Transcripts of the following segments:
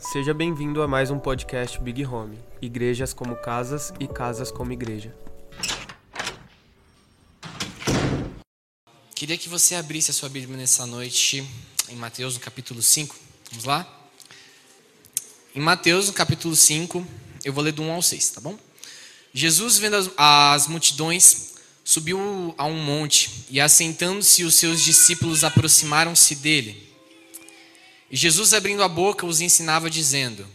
Seja bem-vindo a mais um podcast Big Home. Igrejas como casas e casas como igreja. Queria que você abrisse a sua Bíblia nessa noite em Mateus, no capítulo 5. Vamos lá? Em Mateus, no capítulo 5, eu vou ler do 1 ao 6, tá bom? Jesus, vendo as, as multidões, subiu a um monte e, assentando-se, os seus discípulos aproximaram-se dele. E Jesus, abrindo a boca, os ensinava, dizendo: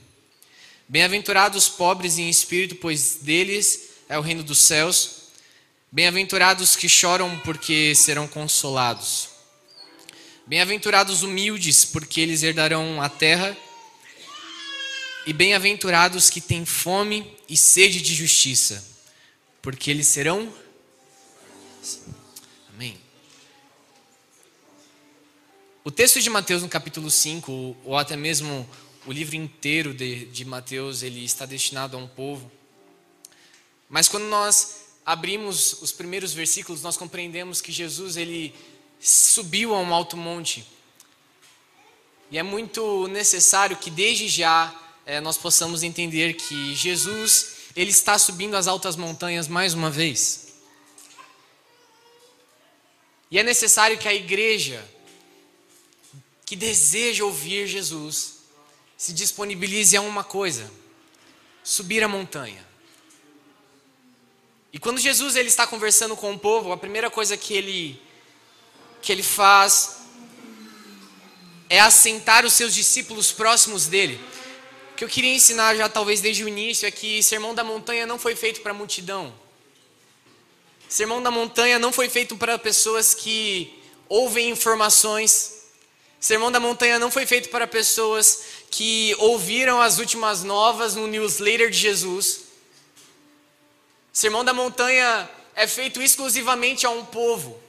Bem-aventurados os pobres em espírito, pois deles é o reino dos céus. Bem-aventurados que choram, porque serão consolados. Bem-aventurados humildes, porque eles herdarão a terra. E bem-aventurados que têm fome e sede de justiça, porque eles serão. Amém. O texto de Mateus no capítulo 5, ou até mesmo o livro inteiro de, de Mateus, ele está destinado a um povo. Mas quando nós abrimos os primeiros versículos, nós compreendemos que Jesus ele subiu a um alto monte. E é muito necessário que desde já é, nós possamos entender que Jesus ele está subindo as altas montanhas mais uma vez. E é necessário que a igreja que deseja ouvir Jesus se disponibilize a uma coisa: subir a montanha. E quando Jesus ele está conversando com o povo, a primeira coisa que ele que ele faz é assentar os seus discípulos próximos dele. O que eu queria ensinar já talvez desde o início é que Sermão da Montanha não foi feito para a multidão. Sermão da Montanha não foi feito para pessoas que ouvem informações Sermão da Montanha não foi feito para pessoas que ouviram as últimas novas no newsletter de Jesus. Sermão da Montanha é feito exclusivamente a um povo.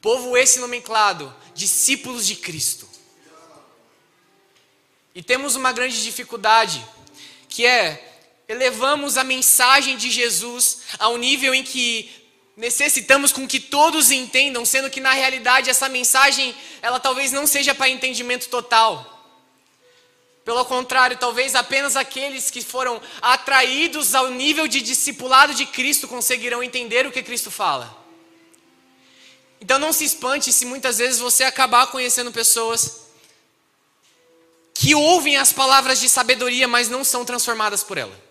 Povo esse nomenclado, discípulos de Cristo. E temos uma grande dificuldade, que é elevamos a mensagem de Jesus ao nível em que necessitamos com que todos entendam, sendo que na realidade essa mensagem, ela talvez não seja para entendimento total. Pelo contrário, talvez apenas aqueles que foram atraídos ao nível de discipulado de Cristo conseguirão entender o que Cristo fala. Então não se espante se muitas vezes você acabar conhecendo pessoas que ouvem as palavras de sabedoria, mas não são transformadas por ela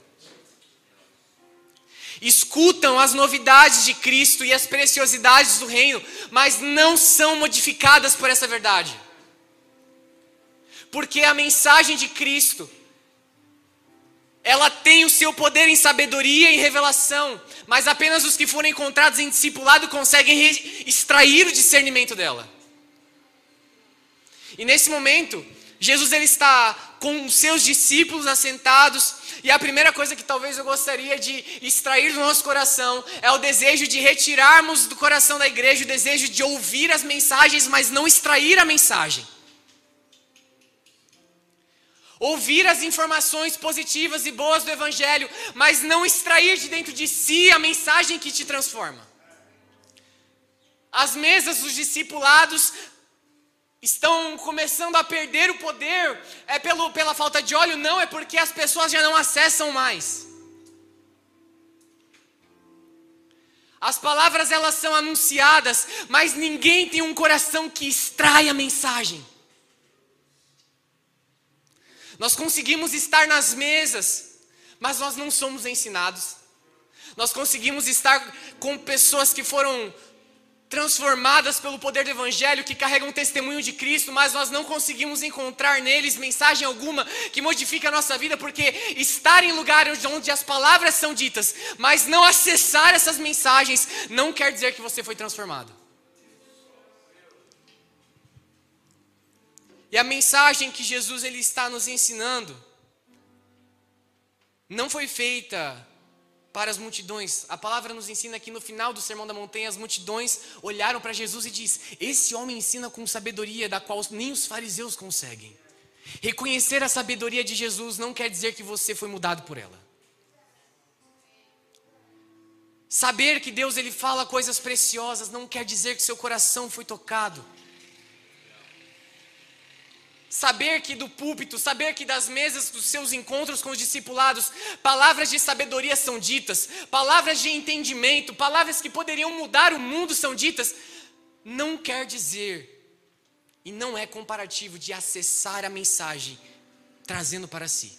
escutam as novidades de Cristo e as preciosidades do reino, mas não são modificadas por essa verdade. Porque a mensagem de Cristo, ela tem o seu poder em sabedoria e revelação, mas apenas os que forem encontrados em discipulado conseguem extrair o discernimento dela. E nesse momento, Jesus ele está com seus discípulos assentados, e a primeira coisa que talvez eu gostaria de extrair do nosso coração é o desejo de retirarmos do coração da igreja o desejo de ouvir as mensagens, mas não extrair a mensagem. Ouvir as informações positivas e boas do Evangelho, mas não extrair de dentro de si a mensagem que te transforma. As mesas dos discipulados estão começando a perder o poder, é pelo, pela falta de óleo? Não, é porque as pessoas já não acessam mais. As palavras elas são anunciadas, mas ninguém tem um coração que extrai a mensagem. Nós conseguimos estar nas mesas, mas nós não somos ensinados. Nós conseguimos estar com pessoas que foram transformadas pelo poder do Evangelho, que carregam o testemunho de Cristo, mas nós não conseguimos encontrar neles mensagem alguma que modifique a nossa vida, porque estar em lugares onde as palavras são ditas, mas não acessar essas mensagens, não quer dizer que você foi transformado. E a mensagem que Jesus ele está nos ensinando não foi feita para as multidões. A palavra nos ensina que no final do Sermão da Montanha, as multidões olharam para Jesus e diz: Esse homem ensina com sabedoria da qual nem os fariseus conseguem. Reconhecer a sabedoria de Jesus não quer dizer que você foi mudado por ela. Saber que Deus ele fala coisas preciosas não quer dizer que seu coração foi tocado. Saber que do púlpito, saber que das mesas dos seus encontros com os discipulados, palavras de sabedoria são ditas, palavras de entendimento, palavras que poderiam mudar o mundo são ditas, não quer dizer e não é comparativo de acessar a mensagem trazendo para si.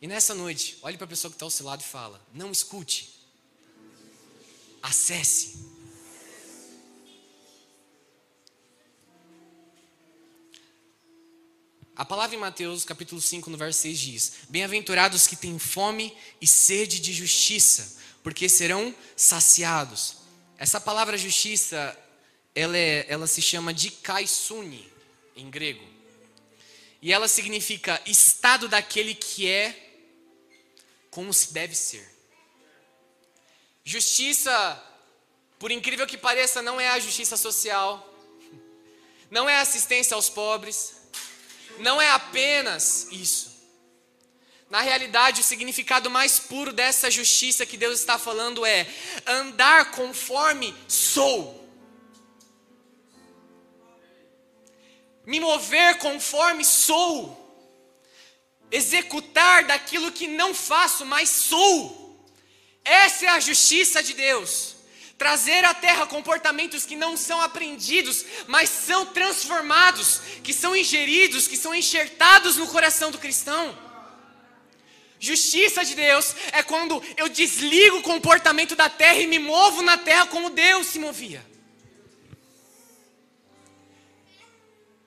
E nessa noite, olhe para a pessoa que está ao seu lado e fala: não escute, acesse. A palavra em Mateus, capítulo 5, no verso 6 diz: Bem-aventurados que têm fome e sede de justiça, porque serão saciados. Essa palavra justiça, ela, é, ela se chama de kaisuni, em grego. E ela significa estado daquele que é como se deve ser. Justiça, por incrível que pareça, não é a justiça social, não é assistência aos pobres, não é apenas isso. Na realidade, o significado mais puro dessa justiça que Deus está falando é andar conforme sou. Me mover conforme sou. Executar daquilo que não faço, mas sou. Essa é a justiça de Deus. Trazer à terra comportamentos que não são aprendidos, mas são transformados, que são ingeridos, que são enxertados no coração do cristão. Justiça de Deus é quando eu desligo o comportamento da terra e me movo na terra como Deus se movia.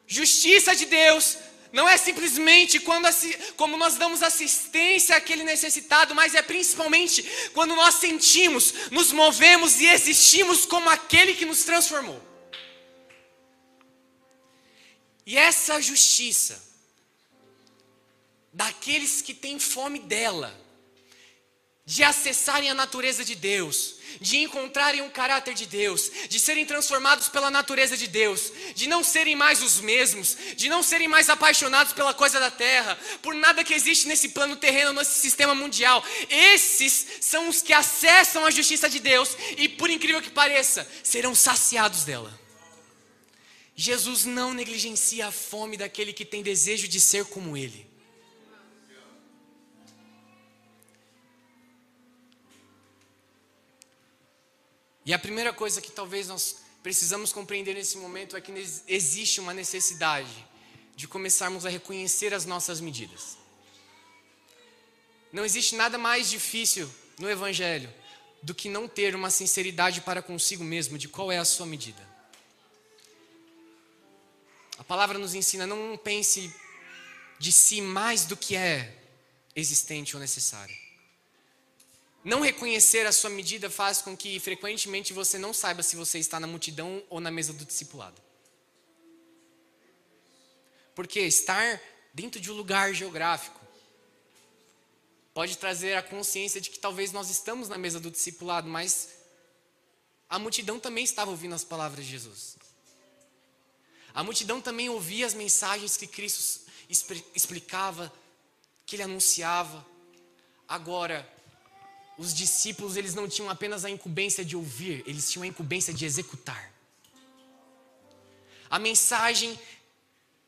Justiça de Deus não é simplesmente quando como nós damos assistência àquele necessitado, mas é principalmente quando nós sentimos, nos movemos e existimos como aquele que nos transformou. E essa justiça daqueles que têm fome dela, de acessarem a natureza de Deus, de encontrarem um caráter de Deus, de serem transformados pela natureza de Deus, de não serem mais os mesmos, de não serem mais apaixonados pela coisa da terra, por nada que existe nesse plano terreno, nesse sistema mundial. Esses são os que acessam a justiça de Deus e, por incrível que pareça, serão saciados dela. Jesus não negligencia a fome daquele que tem desejo de ser como Ele. E a primeira coisa que talvez nós precisamos compreender nesse momento é que existe uma necessidade de começarmos a reconhecer as nossas medidas. Não existe nada mais difícil no Evangelho do que não ter uma sinceridade para consigo mesmo de qual é a sua medida. A palavra nos ensina: não pense de si mais do que é existente ou necessário. Não reconhecer a sua medida faz com que frequentemente você não saiba se você está na multidão ou na mesa do discipulado. Porque estar dentro de um lugar geográfico pode trazer a consciência de que talvez nós estamos na mesa do discipulado, mas a multidão também estava ouvindo as palavras de Jesus. A multidão também ouvia as mensagens que Cristo explicava, que ele anunciava. Agora, os discípulos eles não tinham apenas a incumbência de ouvir, eles tinham a incumbência de executar. A mensagem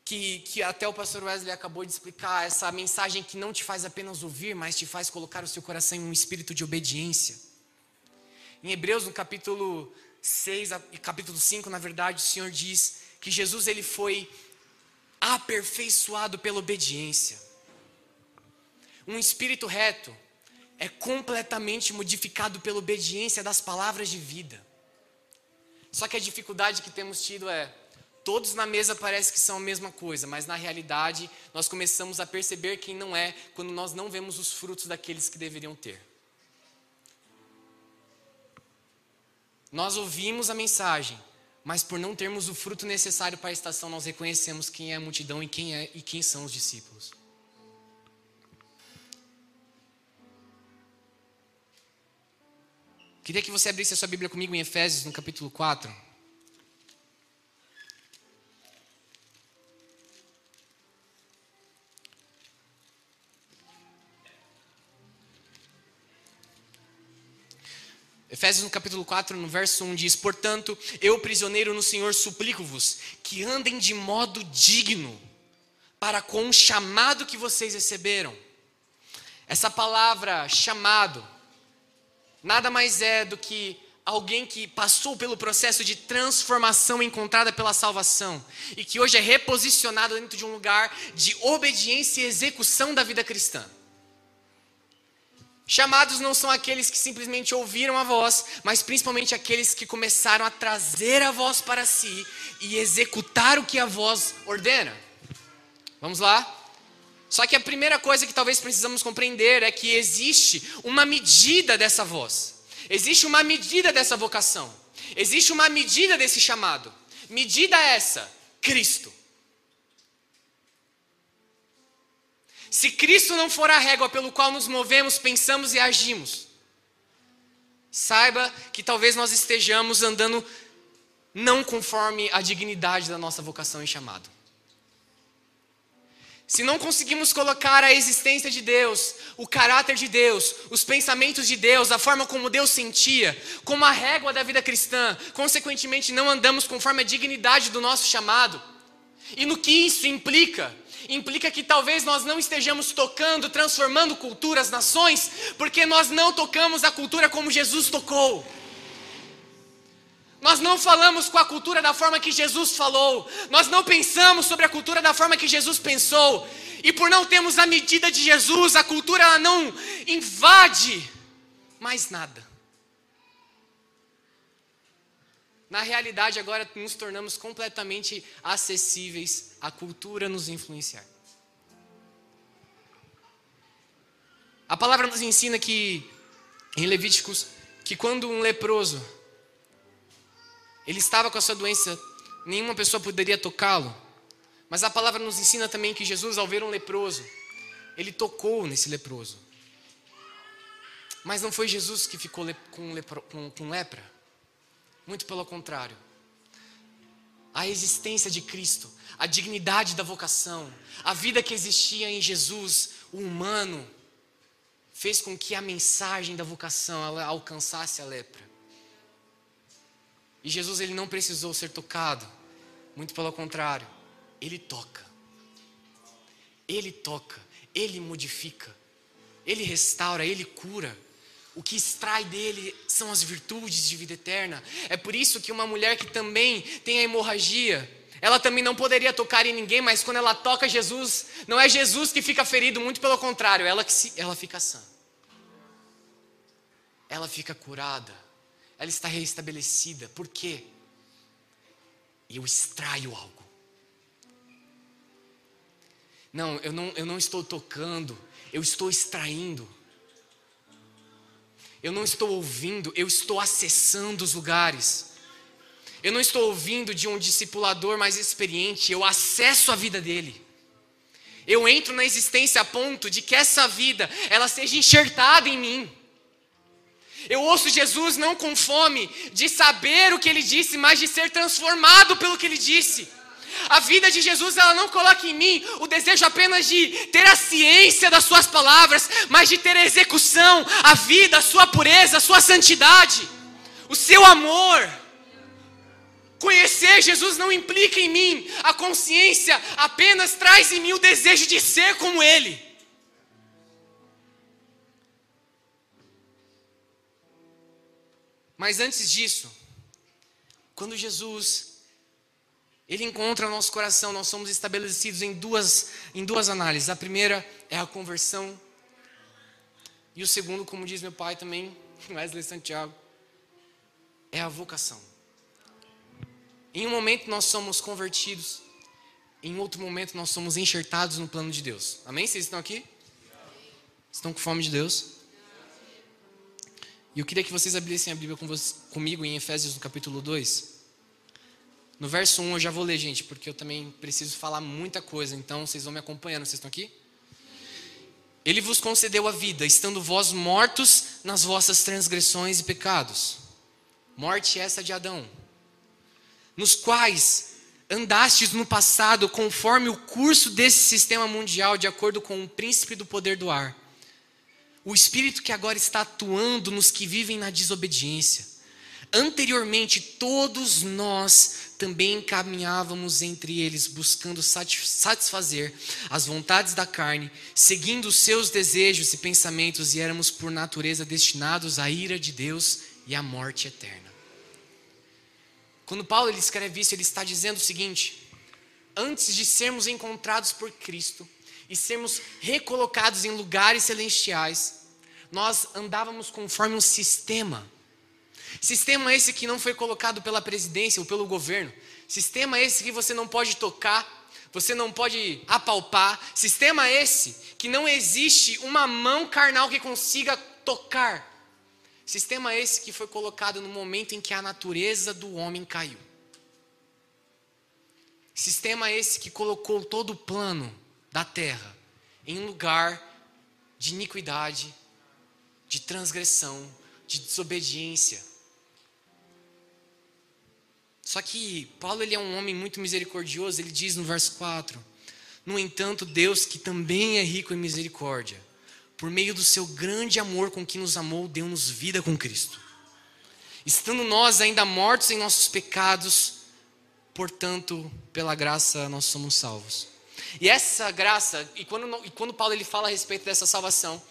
que, que até o pastor Wesley acabou de explicar, essa mensagem que não te faz apenas ouvir, mas te faz colocar o seu coração em um espírito de obediência. Em Hebreus, no capítulo 6 e capítulo 5, na verdade, o Senhor diz que Jesus ele foi aperfeiçoado pela obediência. Um espírito reto, é completamente modificado pela obediência das palavras de vida. Só que a dificuldade que temos tido é todos na mesa parece que são a mesma coisa, mas na realidade nós começamos a perceber quem não é quando nós não vemos os frutos daqueles que deveriam ter. Nós ouvimos a mensagem, mas por não termos o fruto necessário para a estação, nós reconhecemos quem é a multidão e quem é e quem são os discípulos. Queria que você abrisse a sua Bíblia comigo em Efésios, no capítulo 4. Efésios no capítulo 4, no verso 1 diz: Portanto, eu, prisioneiro no Senhor, suplico-vos que andem de modo digno para com o chamado que vocês receberam. Essa palavra chamado nada mais é do que alguém que passou pelo processo de transformação encontrada pela salvação e que hoje é reposicionado dentro de um lugar de obediência e execução da vida cristã. Chamados não são aqueles que simplesmente ouviram a voz, mas principalmente aqueles que começaram a trazer a voz para si e executar o que a voz ordena. Vamos lá? Só que a primeira coisa que talvez precisamos compreender é que existe uma medida dessa voz. Existe uma medida dessa vocação. Existe uma medida desse chamado. Medida essa: Cristo. Se Cristo não for a régua pelo qual nos movemos, pensamos e agimos, saiba que talvez nós estejamos andando não conforme a dignidade da nossa vocação e chamado. Se não conseguimos colocar a existência de Deus, o caráter de Deus, os pensamentos de Deus, a forma como Deus sentia, como a régua da vida cristã, consequentemente não andamos conforme a dignidade do nosso chamado. E no que isso implica? implica que talvez nós não estejamos tocando, transformando culturas, nações, porque nós não tocamos a cultura como Jesus tocou. Nós não falamos com a cultura da forma que Jesus falou. Nós não pensamos sobre a cultura da forma que Jesus pensou. E por não termos a medida de Jesus, a cultura ela não invade mais nada. Na realidade, agora nos tornamos completamente acessíveis à cultura nos influenciar. A palavra nos ensina que, em Levíticos, que quando um leproso ele estava com a sua doença, nenhuma pessoa poderia tocá-lo. Mas a palavra nos ensina também que Jesus, ao ver um leproso, ele tocou nesse leproso. Mas não foi Jesus que ficou com, lepro, com, com lepra. Muito pelo contrário. A existência de Cristo, a dignidade da vocação, a vida que existia em Jesus, o humano, fez com que a mensagem da vocação alcançasse a lepra. E Jesus ele não precisou ser tocado, muito pelo contrário, ele toca. Ele toca, ele modifica, ele restaura, ele cura. O que extrai dele são as virtudes de vida eterna. É por isso que uma mulher que também tem a hemorragia, ela também não poderia tocar em ninguém, mas quando ela toca Jesus, não é Jesus que fica ferido, muito pelo contrário, ela que se, ela fica sã. Ela fica curada. Ela está reestabelecida. Por quê? Eu extraio algo. Não, eu não, eu não estou tocando, eu estou extraindo. Eu não estou ouvindo, eu estou acessando os lugares. Eu não estou ouvindo de um discipulador mais experiente, eu acesso a vida dele. Eu entro na existência a ponto de que essa vida ela seja enxertada em mim. Eu ouço Jesus não com fome de saber o que ele disse, mas de ser transformado pelo que ele disse. A vida de Jesus, ela não coloca em mim o desejo apenas de ter a ciência das suas palavras, mas de ter a execução, a vida, a sua pureza, a sua santidade, o seu amor. Conhecer Jesus não implica em mim a consciência, apenas traz em mim o desejo de ser como Ele. Mas antes disso, quando Jesus ele encontra no nosso coração, nós somos estabelecidos em duas, em duas análises. A primeira é a conversão. E o segundo, como diz meu pai também, Wesley Santiago, é a vocação. Em um momento nós somos convertidos, em outro momento nós somos enxertados no plano de Deus. Amém? Vocês estão aqui? Estão com fome de Deus? Eu queria que vocês abrissem a Bíblia com comigo em Efésios no capítulo 2. No verso 1 eu já vou ler, gente, porque eu também preciso falar muita coisa, então vocês vão me acompanhando. Vocês estão aqui? Ele vos concedeu a vida, estando vós mortos nas vossas transgressões e pecados. Morte essa de Adão. Nos quais andastes no passado conforme o curso desse sistema mundial, de acordo com o príncipe do poder do ar, o espírito que agora está atuando nos que vivem na desobediência. Anteriormente, todos nós também caminhávamos entre eles, buscando satisfazer as vontades da carne, seguindo os seus desejos e pensamentos, e éramos por natureza destinados à ira de Deus e à morte eterna. Quando Paulo ele escreve isso, ele está dizendo o seguinte: antes de sermos encontrados por Cristo e sermos recolocados em lugares celestiais, nós andávamos conforme um sistema. Sistema esse que não foi colocado pela presidência ou pelo governo. Sistema esse que você não pode tocar, você não pode apalpar. Sistema esse que não existe uma mão carnal que consiga tocar. Sistema esse que foi colocado no momento em que a natureza do homem caiu. Sistema esse que colocou todo o plano da terra em um lugar de iniquidade, de transgressão, de desobediência. Só que Paulo ele é um homem muito misericordioso, ele diz no verso 4: No entanto, Deus, que também é rico em misericórdia, por meio do seu grande amor com que nos amou, deu-nos vida com Cristo. Estando nós ainda mortos em nossos pecados, portanto, pela graça nós somos salvos. E essa graça, e quando, e quando Paulo ele fala a respeito dessa salvação,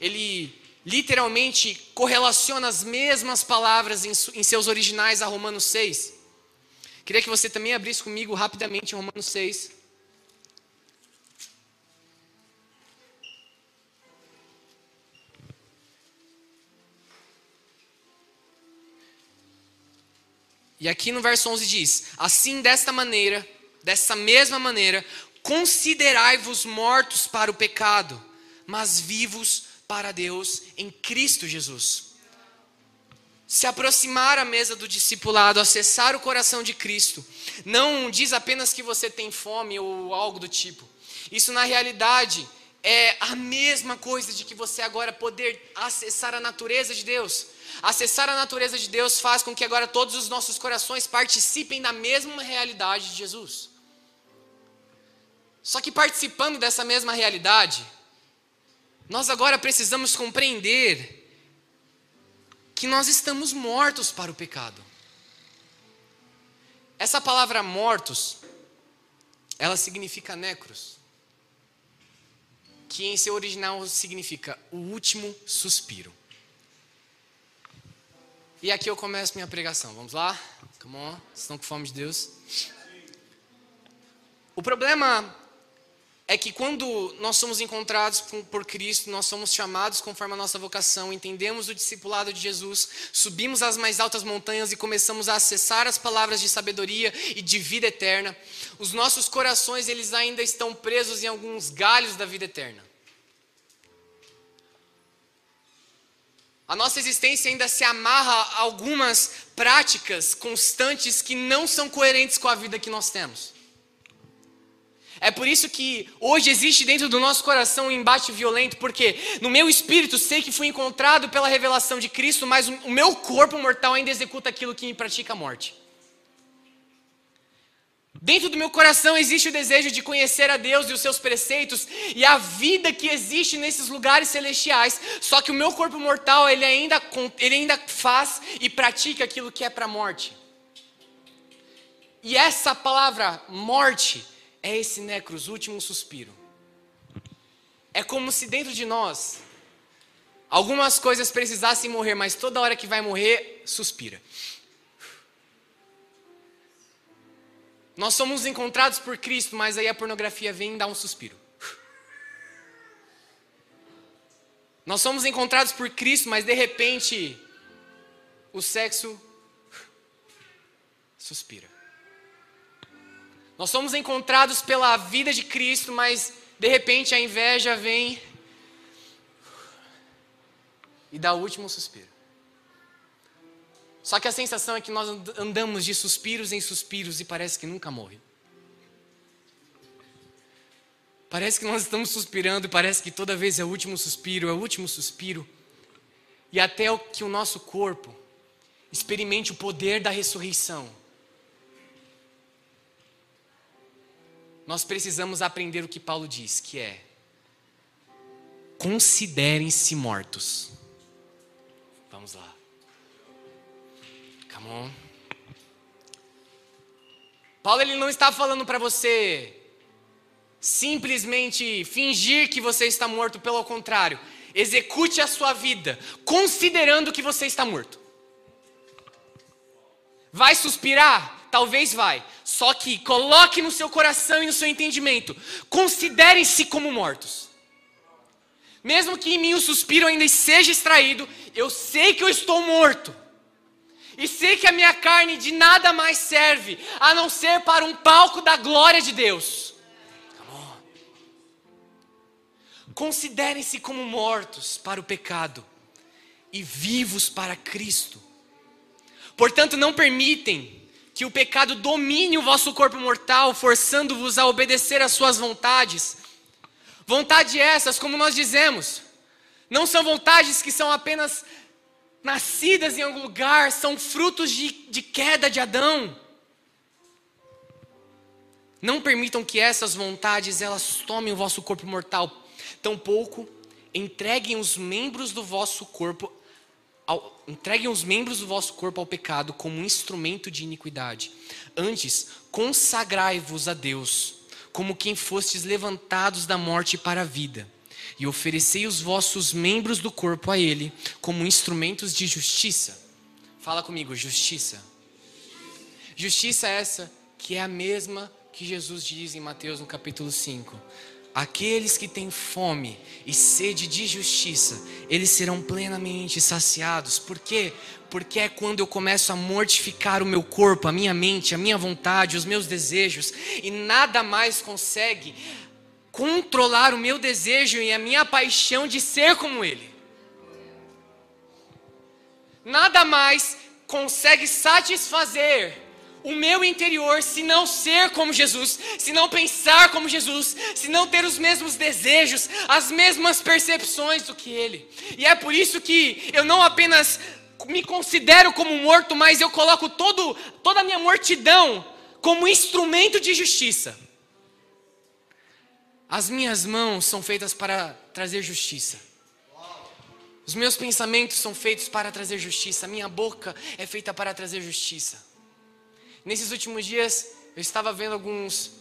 ele literalmente correlaciona as mesmas palavras em, em seus originais a Romanos 6. Queria que você também abrisse comigo rapidamente Romanos 6. E aqui no verso 11 diz: Assim, desta maneira, dessa mesma maneira, considerai-vos mortos para o pecado, mas vivos para Deus em Cristo Jesus. Se aproximar à mesa do discipulado, acessar o coração de Cristo, não diz apenas que você tem fome ou algo do tipo. Isso, na realidade, é a mesma coisa de que você agora poder acessar a natureza de Deus. Acessar a natureza de Deus faz com que agora todos os nossos corações participem da mesma realidade de Jesus. Só que participando dessa mesma realidade, nós agora precisamos compreender que nós estamos mortos para o pecado. Essa palavra mortos, ela significa necros, que em seu original significa o último suspiro. E aqui eu começo minha pregação. Vamos lá? Come on. Estão com fome de Deus? O problema é que quando nós somos encontrados por Cristo, nós somos chamados conforme a nossa vocação, entendemos o discipulado de Jesus, subimos às mais altas montanhas e começamos a acessar as palavras de sabedoria e de vida eterna. Os nossos corações, eles ainda estão presos em alguns galhos da vida eterna. A nossa existência ainda se amarra a algumas práticas constantes que não são coerentes com a vida que nós temos. É por isso que hoje existe dentro do nosso coração um embate violento, porque no meu espírito sei que fui encontrado pela revelação de Cristo, mas o meu corpo mortal ainda executa aquilo que me pratica a morte. Dentro do meu coração existe o desejo de conhecer a Deus e os seus preceitos e a vida que existe nesses lugares celestiais. Só que o meu corpo mortal, ele ainda, ele ainda faz e pratica aquilo que é para a morte. E essa palavra morte é esse necros, último suspiro. É como se dentro de nós algumas coisas precisassem morrer, mas toda hora que vai morrer, suspira. Nós somos encontrados por Cristo, mas aí a pornografia vem e dá um suspiro. Nós somos encontrados por Cristo, mas de repente o sexo suspira. Nós somos encontrados pela vida de Cristo, mas de repente a inveja vem e dá o último suspiro. Só que a sensação é que nós andamos de suspiros em suspiros e parece que nunca morre. Parece que nós estamos suspirando e parece que toda vez é o último suspiro, é o último suspiro. E até que o nosso corpo experimente o poder da ressurreição. Nós precisamos aprender o que Paulo diz, que é considerem-se mortos. Vamos lá. Come on. Paulo ele não está falando para você simplesmente fingir que você está morto, pelo contrário, execute a sua vida considerando que você está morto. Vai suspirar? Talvez vai. Só que coloque no seu coração e no seu entendimento. Considerem-se como mortos. Mesmo que em mim o suspiro ainda seja extraído, eu sei que eu estou morto. E sei que a minha carne de nada mais serve a não ser para um palco da glória de Deus. Considerem-se como mortos para o pecado e vivos para Cristo. Portanto, não permitem que o pecado domine o vosso corpo mortal, forçando-vos a obedecer às suas vontades. Vontade essas, como nós dizemos, não são vontades que são apenas nascidas em algum lugar, são frutos de, de queda de Adão. Não permitam que essas vontades elas tomem o vosso corpo mortal Tampouco entreguem os membros do vosso corpo entreguem os membros do vosso corpo ao pecado como um instrumento de iniquidade. Antes, consagrai-vos a Deus, como quem fostes levantados da morte para a vida, e oferecei os vossos membros do corpo a Ele como instrumentos de justiça. Fala comigo, justiça. Justiça essa que é a mesma que Jesus diz em Mateus no capítulo 5. Aqueles que têm fome e sede de justiça, eles serão plenamente saciados. Por quê? Porque é quando eu começo a mortificar o meu corpo, a minha mente, a minha vontade, os meus desejos, e nada mais consegue controlar o meu desejo e a minha paixão de ser como Ele. Nada mais consegue satisfazer o meu interior se não ser como Jesus, se não pensar como Jesus, se não ter os mesmos desejos, as mesmas percepções do que Ele. E é por isso que eu não apenas me considero como morto, mas eu coloco todo, toda a minha mortidão como instrumento de justiça. As minhas mãos são feitas para trazer justiça. Os meus pensamentos são feitos para trazer justiça. A minha boca é feita para trazer justiça. Nesses últimos dias, eu estava vendo alguns,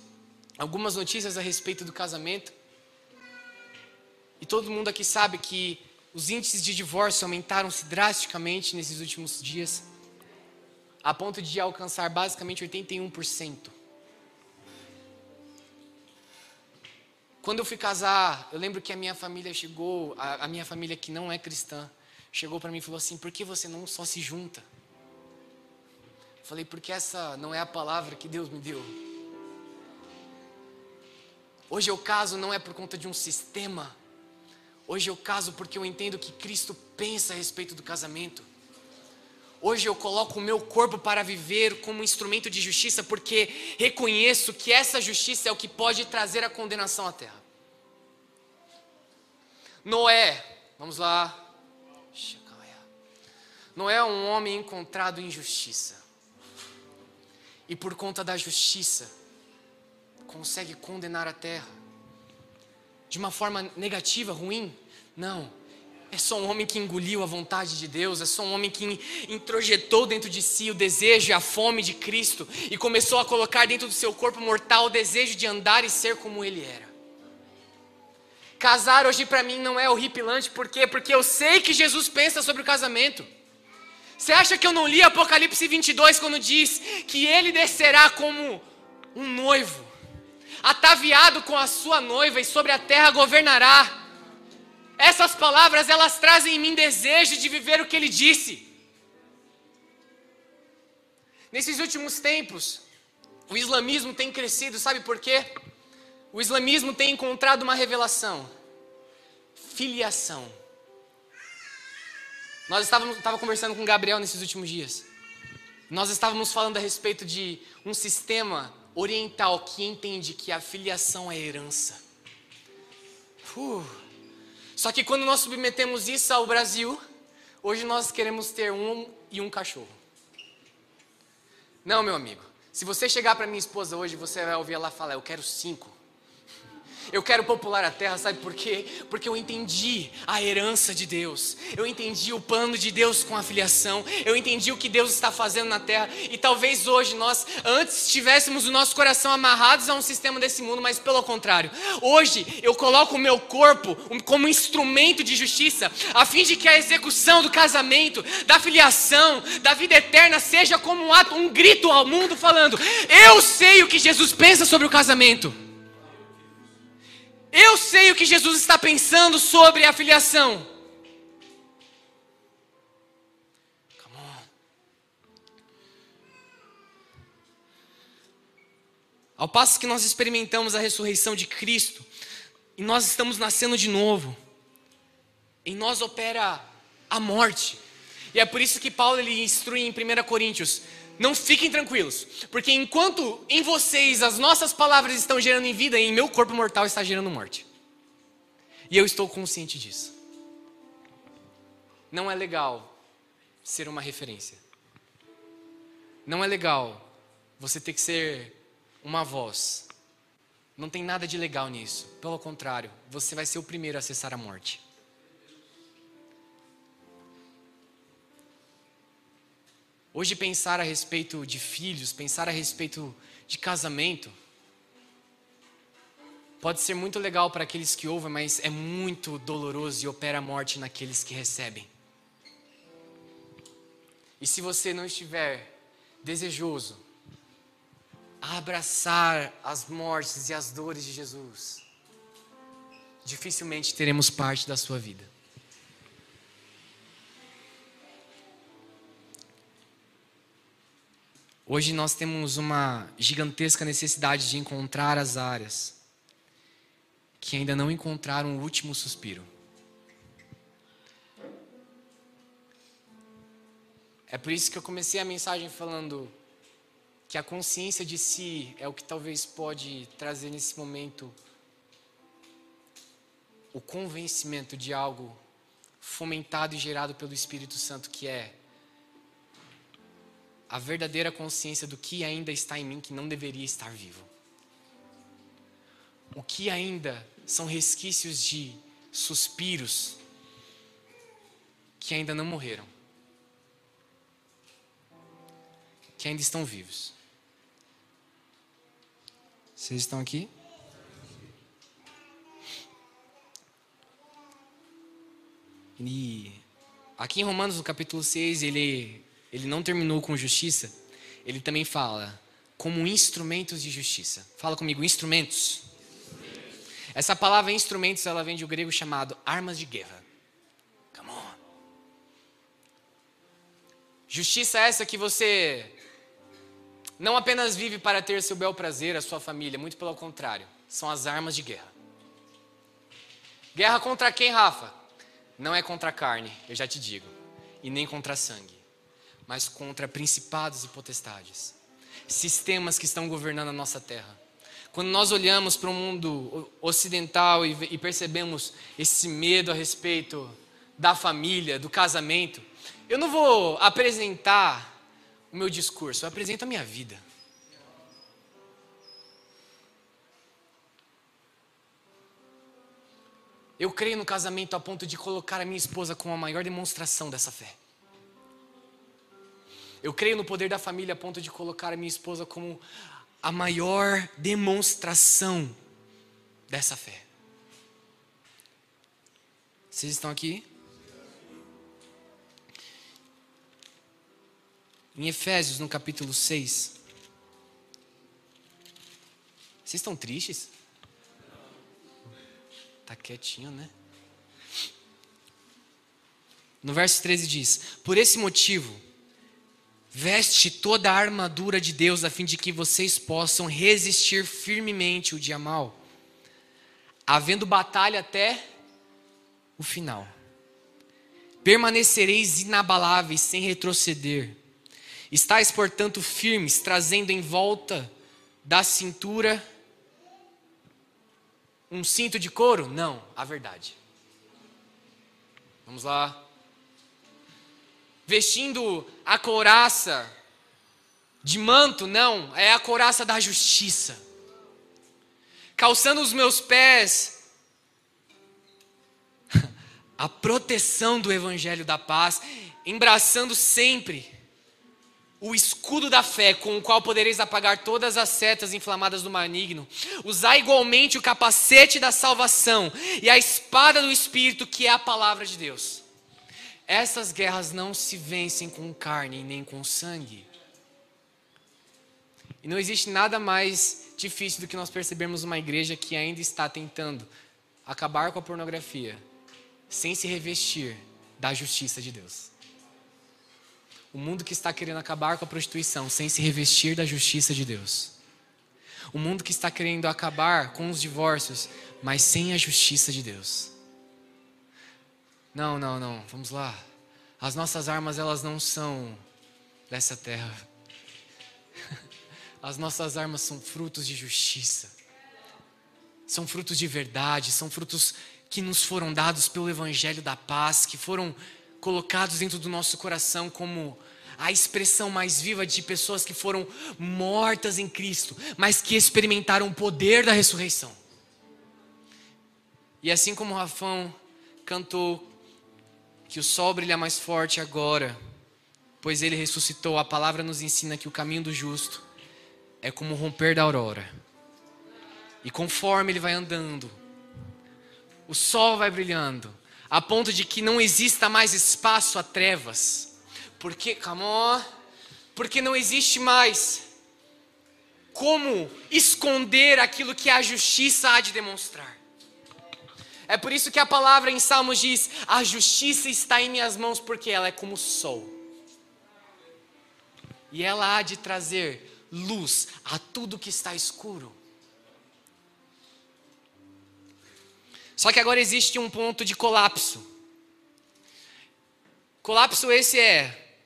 algumas notícias a respeito do casamento. E todo mundo aqui sabe que os índices de divórcio aumentaram-se drasticamente nesses últimos dias, a ponto de alcançar basicamente 81%. Quando eu fui casar, eu lembro que a minha família chegou, a, a minha família que não é cristã, chegou para mim e falou assim: por que você não só se junta? Falei, porque essa não é a palavra que Deus me deu. Hoje eu caso não é por conta de um sistema. Hoje eu caso porque eu entendo que Cristo pensa a respeito do casamento. Hoje eu coloco o meu corpo para viver como instrumento de justiça, porque reconheço que essa justiça é o que pode trazer a condenação à terra. Noé, vamos lá. Noé é um homem encontrado em justiça e por conta da justiça consegue condenar a terra de uma forma negativa, ruim? Não. É só um homem que engoliu a vontade de Deus, é só um homem que introjetou dentro de si o desejo e a fome de Cristo e começou a colocar dentro do seu corpo mortal o desejo de andar e ser como ele era. Casar hoje para mim não é horripilante, por quê? Porque eu sei que Jesus pensa sobre o casamento. Você acha que eu não li Apocalipse 22 quando diz que ele descerá como um noivo, ataviado com a sua noiva e sobre a terra governará? Essas palavras elas trazem em mim desejo de viver o que ele disse. Nesses últimos tempos, o islamismo tem crescido, sabe por quê? O islamismo tem encontrado uma revelação: filiação. Nós estávamos estava conversando com o Gabriel nesses últimos dias. Nós estávamos falando a respeito de um sistema oriental que entende que a filiação é herança. Uh. Só que quando nós submetemos isso ao Brasil, hoje nós queremos ter um e um cachorro. Não, meu amigo. Se você chegar para minha esposa hoje, você vai ouvir ela falar: Eu quero cinco. Eu quero popular a terra, sabe por quê? Porque eu entendi a herança de Deus. Eu entendi o plano de Deus com a filiação. Eu entendi o que Deus está fazendo na terra. E talvez hoje nós antes tivéssemos o nosso coração amarrados a um sistema desse mundo, mas pelo contrário. Hoje eu coloco o meu corpo como instrumento de justiça, a fim de que a execução do casamento, da filiação, da vida eterna seja como um ato, um grito ao mundo falando: "Eu sei o que Jesus pensa sobre o casamento". Eu sei o que Jesus está pensando sobre a filiação. Come on. Ao passo que nós experimentamos a ressurreição de Cristo, e nós estamos nascendo de novo, em nós opera a morte. E é por isso que Paulo ele instrui em 1 Coríntios: não fiquem tranquilos, porque enquanto em vocês as nossas palavras estão gerando em vida, em meu corpo mortal está gerando morte. E eu estou consciente disso. Não é legal ser uma referência. Não é legal você ter que ser uma voz. Não tem nada de legal nisso. Pelo contrário, você vai ser o primeiro a acessar a morte. Hoje, pensar a respeito de filhos, pensar a respeito de casamento, pode ser muito legal para aqueles que ouvem, mas é muito doloroso e opera a morte naqueles que recebem. E se você não estiver desejoso a abraçar as mortes e as dores de Jesus, dificilmente teremos parte da sua vida. Hoje nós temos uma gigantesca necessidade de encontrar as áreas que ainda não encontraram o último suspiro. É por isso que eu comecei a mensagem falando que a consciência de si é o que talvez pode trazer nesse momento o convencimento de algo fomentado e gerado pelo Espírito Santo que é a verdadeira consciência do que ainda está em mim que não deveria estar vivo. O que ainda são resquícios de suspiros que ainda não morreram, que ainda estão vivos. Vocês estão aqui? E aqui em Romanos, no capítulo 6, ele ele não terminou com justiça, ele também fala como instrumentos de justiça. Fala comigo, instrumentos. Essa palavra instrumentos, ela vem de um grego chamado armas de guerra. Come on. Justiça é essa que você não apenas vive para ter seu bel prazer, a sua família, muito pelo contrário, são as armas de guerra. Guerra contra quem, Rafa? Não é contra a carne, eu já te digo, e nem contra sangue mas contra principados e potestades, sistemas que estão governando a nossa terra. Quando nós olhamos para o mundo ocidental e percebemos esse medo a respeito da família, do casamento, eu não vou apresentar o meu discurso, eu apresento a minha vida. Eu creio no casamento a ponto de colocar a minha esposa como a maior demonstração dessa fé. Eu creio no poder da família a ponto de colocar a minha esposa como a maior demonstração dessa fé. Vocês estão aqui? Em Efésios, no capítulo 6. Vocês estão tristes? Tá quietinho, né? No verso 13 diz: Por esse motivo, Veste toda a armadura de Deus a fim de que vocês possam resistir firmemente o dia mal, havendo batalha até o final. Permanecereis inabaláveis sem retroceder. Estais, portanto, firmes, trazendo em volta da cintura um cinto de couro? Não, a verdade. Vamos lá vestindo a couraça de manto, não, é a couraça da justiça. calçando os meus pés a proteção do evangelho da paz, embraçando sempre o escudo da fé, com o qual podereis apagar todas as setas inflamadas do maligno. Usar igualmente o capacete da salvação e a espada do Espírito, que é a palavra de Deus. Essas guerras não se vencem com carne nem com sangue. E não existe nada mais difícil do que nós percebermos uma igreja que ainda está tentando acabar com a pornografia sem se revestir da justiça de Deus. O mundo que está querendo acabar com a prostituição sem se revestir da justiça de Deus. O mundo que está querendo acabar com os divórcios, mas sem a justiça de Deus. Não, não, não, vamos lá. As nossas armas, elas não são dessa terra. As nossas armas são frutos de justiça. São frutos de verdade, são frutos que nos foram dados pelo Evangelho da paz, que foram colocados dentro do nosso coração como a expressão mais viva de pessoas que foram mortas em Cristo, mas que experimentaram o poder da ressurreição. E assim como o Rafão cantou que o sol brilha mais forte agora, pois ele ressuscitou, a palavra nos ensina que o caminho do justo é como o romper da aurora. E conforme ele vai andando, o sol vai brilhando, a ponto de que não exista mais espaço a trevas. Porque, come on, porque não existe mais como esconder aquilo que a justiça há de demonstrar. É por isso que a palavra em Salmos diz: A justiça está em minhas mãos, porque ela é como o sol. E ela há de trazer luz a tudo que está escuro. Só que agora existe um ponto de colapso. Colapso esse é: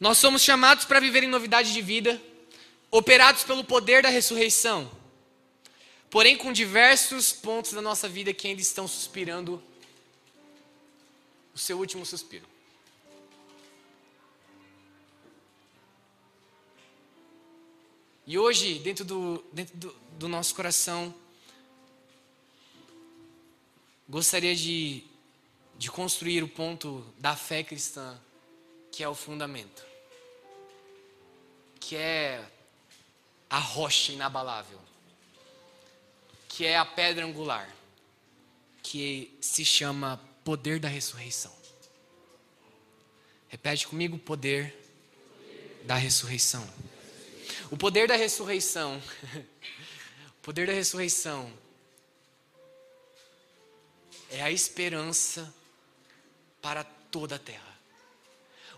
nós somos chamados para viver em novidade de vida, operados pelo poder da ressurreição, porém com diversos pontos da nossa vida que ainda estão suspirando o seu último suspiro. E hoje, dentro do, dentro do, do nosso coração, gostaria de, de construir o ponto da fé cristã, que é o fundamento, que é a rocha inabalável, que é a pedra angular, que se chama poder da ressurreição. Repete comigo: poder da ressurreição. O poder da ressurreição. o poder da ressurreição é a esperança para toda a terra.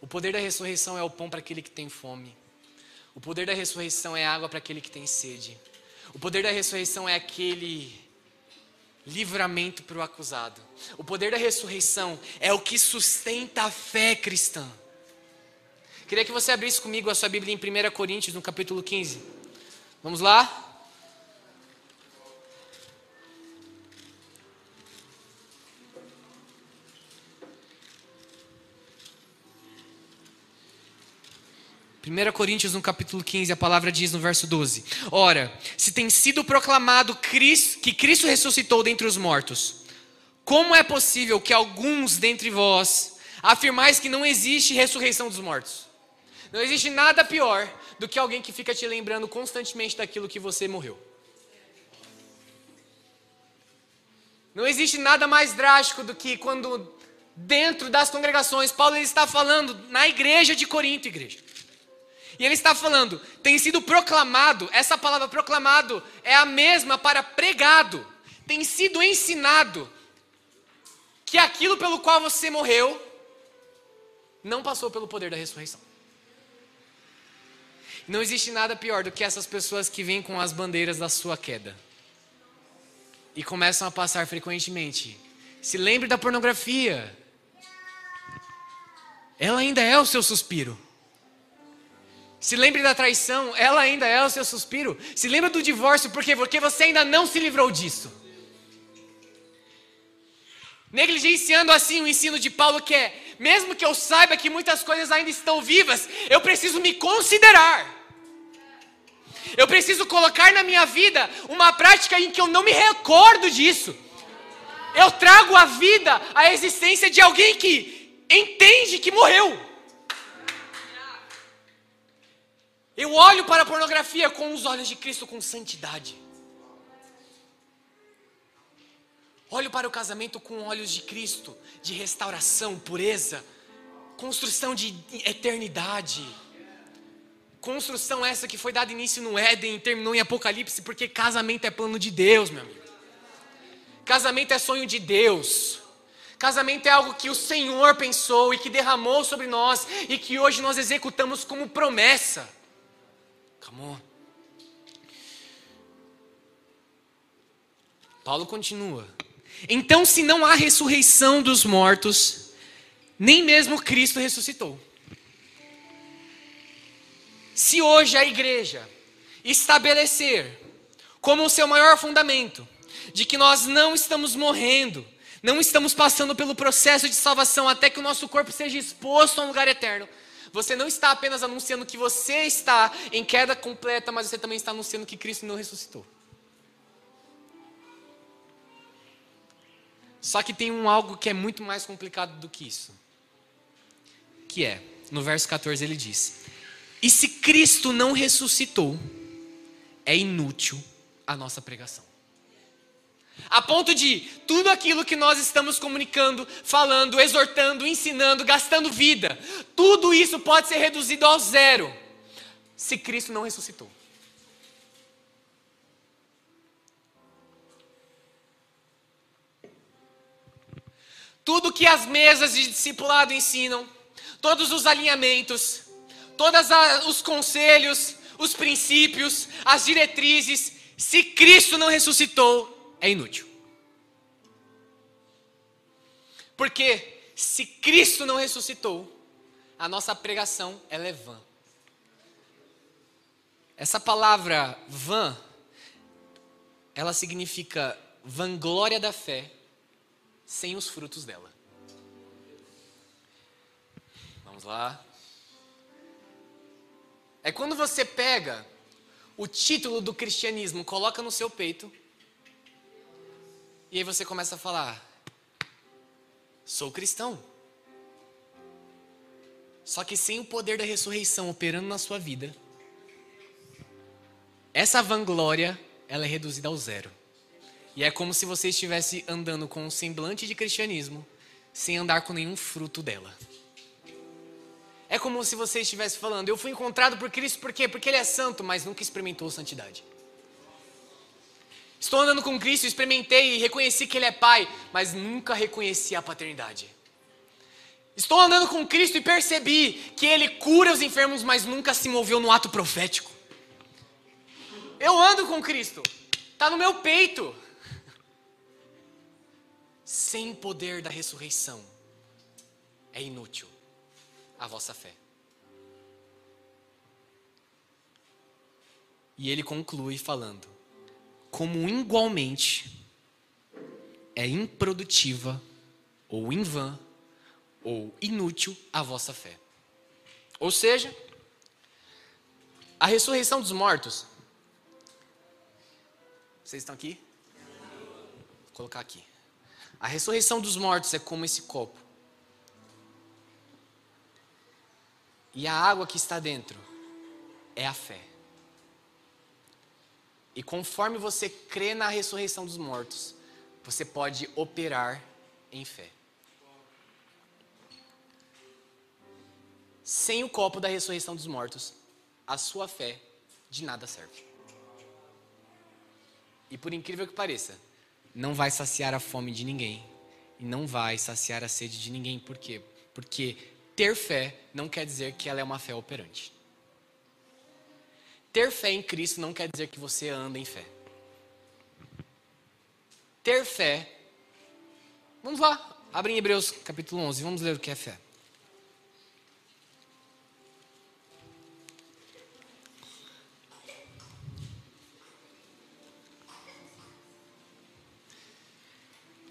O poder da ressurreição é o pão para aquele que tem fome. O poder da ressurreição é água para aquele que tem sede. O poder da ressurreição é aquele livramento para o acusado. O poder da ressurreição é o que sustenta a fé cristã. Queria que você abrisse comigo a sua Bíblia em 1 Coríntios, no capítulo 15. Vamos lá? 1 Coríntios, no capítulo 15, a palavra diz no verso 12: Ora, se tem sido proclamado que Cristo ressuscitou dentre os mortos, como é possível que alguns dentre vós afirmais que não existe ressurreição dos mortos? Não existe nada pior do que alguém que fica te lembrando constantemente daquilo que você morreu. Não existe nada mais drástico do que quando dentro das congregações, Paulo está falando na igreja de Corinto, igreja. E ele está falando, tem sido proclamado, essa palavra proclamado é a mesma para pregado, tem sido ensinado que aquilo pelo qual você morreu não passou pelo poder da ressurreição. Não existe nada pior do que essas pessoas que vêm com as bandeiras da sua queda e começam a passar frequentemente. Se lembre da pornografia. Ela ainda é o seu suspiro. Se lembre da traição, ela ainda é o seu suspiro. Se lembra do divórcio, por quê? Porque você ainda não se livrou disso. Negligenciando assim o ensino de Paulo, que é: mesmo que eu saiba que muitas coisas ainda estão vivas, eu preciso me considerar. Eu preciso colocar na minha vida uma prática em que eu não me recordo disso. Eu trago à vida a existência de alguém que entende que morreu. Eu olho para a pornografia com os olhos de Cristo com santidade. Olho para o casamento com olhos de Cristo, de restauração, pureza, construção de eternidade. Construção essa que foi dada início no Éden e terminou em Apocalipse, porque casamento é plano de Deus, meu amigo. Casamento é sonho de Deus. Casamento é algo que o Senhor pensou e que derramou sobre nós e que hoje nós executamos como promessa. Come on. Paulo continua. Então, se não há ressurreição dos mortos, nem mesmo Cristo ressuscitou. Se hoje a igreja estabelecer como o seu maior fundamento de que nós não estamos morrendo, não estamos passando pelo processo de salvação até que o nosso corpo seja exposto a um lugar eterno, você não está apenas anunciando que você está em queda completa, mas você também está anunciando que Cristo não ressuscitou. Só que tem um algo que é muito mais complicado do que isso. Que é, no verso 14 ele diz: E se Cristo não ressuscitou, é inútil a nossa pregação. A ponto de tudo aquilo que nós estamos comunicando, falando, exortando, ensinando, gastando vida, tudo isso pode ser reduzido ao zero se Cristo não ressuscitou. Tudo que as mesas de discipulado ensinam, todos os alinhamentos, todos os conselhos, os princípios, as diretrizes, se Cristo não ressuscitou, é inútil. Porque se Cristo não ressuscitou, a nossa pregação ela é vã. Essa palavra vã, ela significa vanglória da fé sem os frutos dela. Vamos lá. É quando você pega o título do cristianismo, coloca no seu peito, e aí você começa a falar: sou cristão. Só que sem o poder da ressurreição operando na sua vida, essa vanglória, ela é reduzida ao zero. E é como se você estivesse andando com um semblante de cristianismo, sem andar com nenhum fruto dela. É como se você estivesse falando: Eu fui encontrado por Cristo por quê? Porque Ele é santo, mas nunca experimentou santidade. Estou andando com Cristo, experimentei e reconheci que Ele é Pai, mas nunca reconheci a paternidade. Estou andando com Cristo e percebi que Ele cura os enfermos, mas nunca se moveu no ato profético. Eu ando com Cristo, está no meu peito sem poder da ressurreição, é inútil a vossa fé. E ele conclui falando: como igualmente é improdutiva, ou em vão, ou inútil a vossa fé. Ou seja, a ressurreição dos mortos. Vocês estão aqui? Vou colocar aqui. A ressurreição dos mortos é como esse copo. E a água que está dentro é a fé. E conforme você crê na ressurreição dos mortos, você pode operar em fé. Sem o copo da ressurreição dos mortos, a sua fé de nada serve. E por incrível que pareça, não vai saciar a fome de ninguém e não vai saciar a sede de ninguém. Por quê? Porque ter fé não quer dizer que ela é uma fé operante. Ter fé em Cristo não quer dizer que você anda em fé. Ter fé. Vamos lá, abre em Hebreus capítulo 11, vamos ler o que é fé.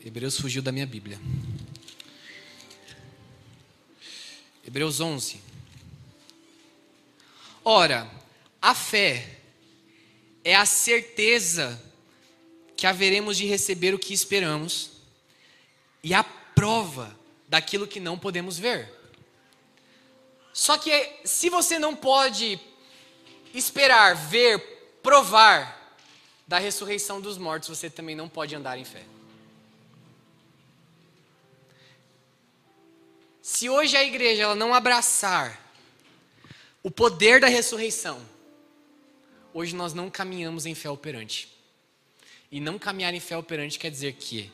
Hebreus fugiu da minha Bíblia. Hebreus 11. Ora, a fé é a certeza que haveremos de receber o que esperamos e a prova daquilo que não podemos ver. Só que se você não pode esperar, ver, provar da ressurreição dos mortos, você também não pode andar em fé. Se hoje a igreja ela não abraçar o poder da ressurreição, hoje nós não caminhamos em fé operante. E não caminhar em fé operante quer dizer que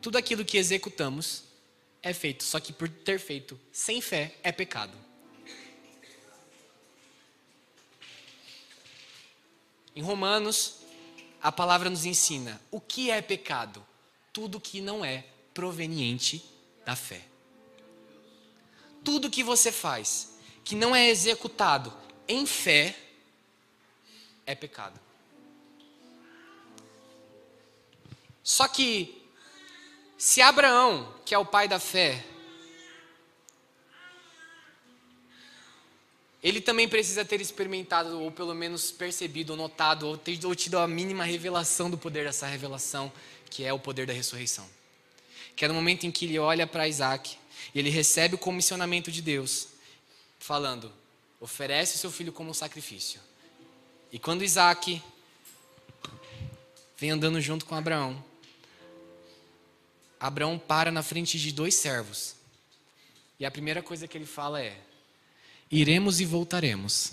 tudo aquilo que executamos é feito, só que por ter feito sem fé é pecado. Em Romanos, a palavra nos ensina o que é pecado? Tudo que não é proveniente da fé. Tudo que você faz que não é executado em fé é pecado. Só que, se Abraão, que é o pai da fé, ele também precisa ter experimentado, ou pelo menos percebido, ou notado, ou, ter, ou tido a mínima revelação do poder dessa revelação, que é o poder da ressurreição. Que é no momento em que ele olha para Isaac, e ele recebe o comissionamento de Deus, falando: oferece o seu filho como sacrifício. E quando Isaac vem andando junto com Abraão, Abraão para na frente de dois servos. E a primeira coisa que ele fala é: Iremos e voltaremos.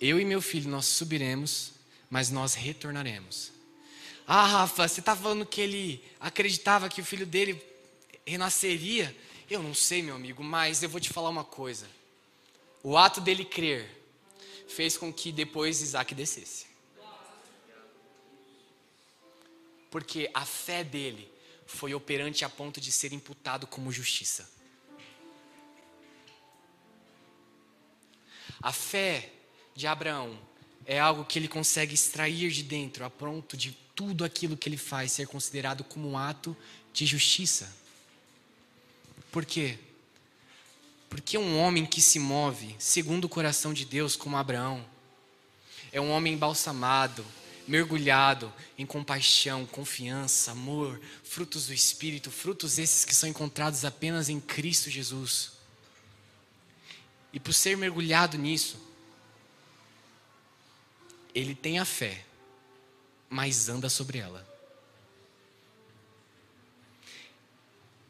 Eu e meu filho, nós subiremos, mas nós retornaremos. Ah, Rafa, você está falando que ele acreditava que o filho dele renasceria? Eu não sei, meu amigo, mas eu vou te falar uma coisa. O ato dele crer fez com que depois Isaac descesse. Porque a fé dele foi operante a ponto de ser imputado como justiça. A fé de Abraão é algo que ele consegue extrair de dentro, a ponto de tudo aquilo que ele faz ser considerado como um ato de justiça. Por quê? Porque um homem que se move segundo o coração de Deus, como Abraão, é um homem embalsamado, mergulhado em compaixão, confiança, amor, frutos do Espírito, frutos esses que são encontrados apenas em Cristo Jesus. E por ser mergulhado nisso, ele tem a fé, mas anda sobre ela.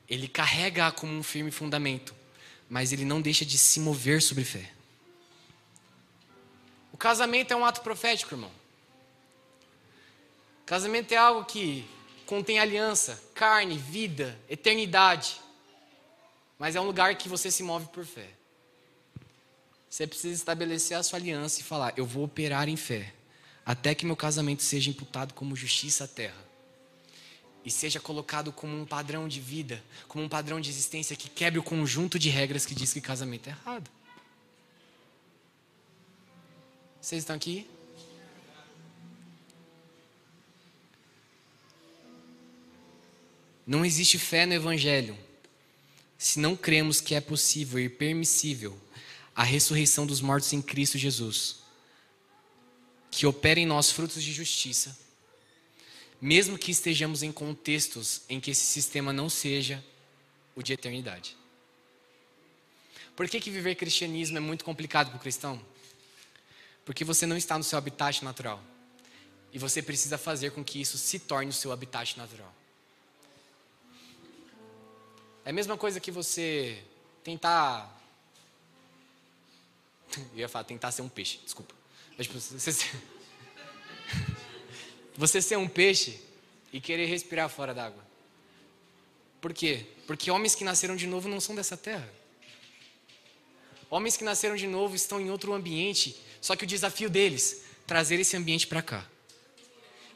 Ele carrega-a como um firme fundamento, mas ele não deixa de se mover sobre fé. O casamento é um ato profético, irmão. Casamento é algo que contém aliança, carne, vida, eternidade. Mas é um lugar que você se move por fé. Você precisa estabelecer a sua aliança e falar: Eu vou operar em fé, até que meu casamento seja imputado como justiça à terra. E seja colocado como um padrão de vida, como um padrão de existência que quebre o conjunto de regras que diz que casamento é errado. Vocês estão aqui? Não existe fé no Evangelho se não cremos que é possível e permissível a ressurreição dos mortos em Cristo Jesus, que opera em nós frutos de justiça, mesmo que estejamos em contextos em que esse sistema não seja o de eternidade. Por que, que viver cristianismo é muito complicado para o cristão? Porque você não está no seu habitat natural. E você precisa fazer com que isso se torne o seu habitat natural. É a mesma coisa que você tentar. Eu ia falar, tentar ser um peixe, desculpa. Mas, tipo, você. você ser um peixe e querer respirar fora d'água. Por quê? Porque homens que nasceram de novo não são dessa terra. Homens que nasceram de novo estão em outro ambiente, só que o desafio deles trazer esse ambiente para cá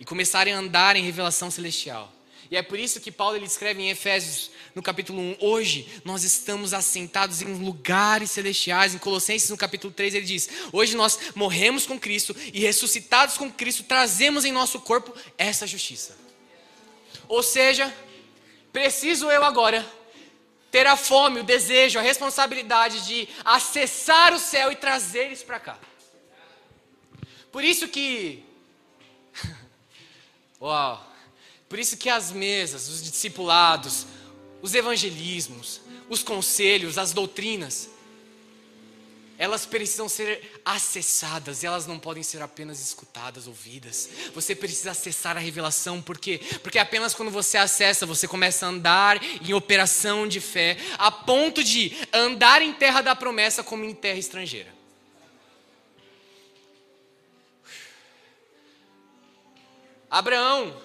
e começarem a andar em revelação celestial. E é por isso que Paulo ele escreve em Efésios, no capítulo 1, hoje nós estamos assentados em lugares celestiais. Em Colossenses, no capítulo 3, ele diz: Hoje nós morremos com Cristo e ressuscitados com Cristo, trazemos em nosso corpo essa justiça. Ou seja, preciso eu agora ter a fome, o desejo, a responsabilidade de acessar o céu e trazer eles para cá. Por isso que. Uau! Por isso que as mesas, os discipulados, os evangelismos, os conselhos, as doutrinas, elas precisam ser acessadas, elas não podem ser apenas escutadas, ouvidas. Você precisa acessar a revelação, por quê? Porque apenas quando você acessa, você começa a andar em operação de fé, a ponto de andar em terra da promessa como em terra estrangeira. Abraão,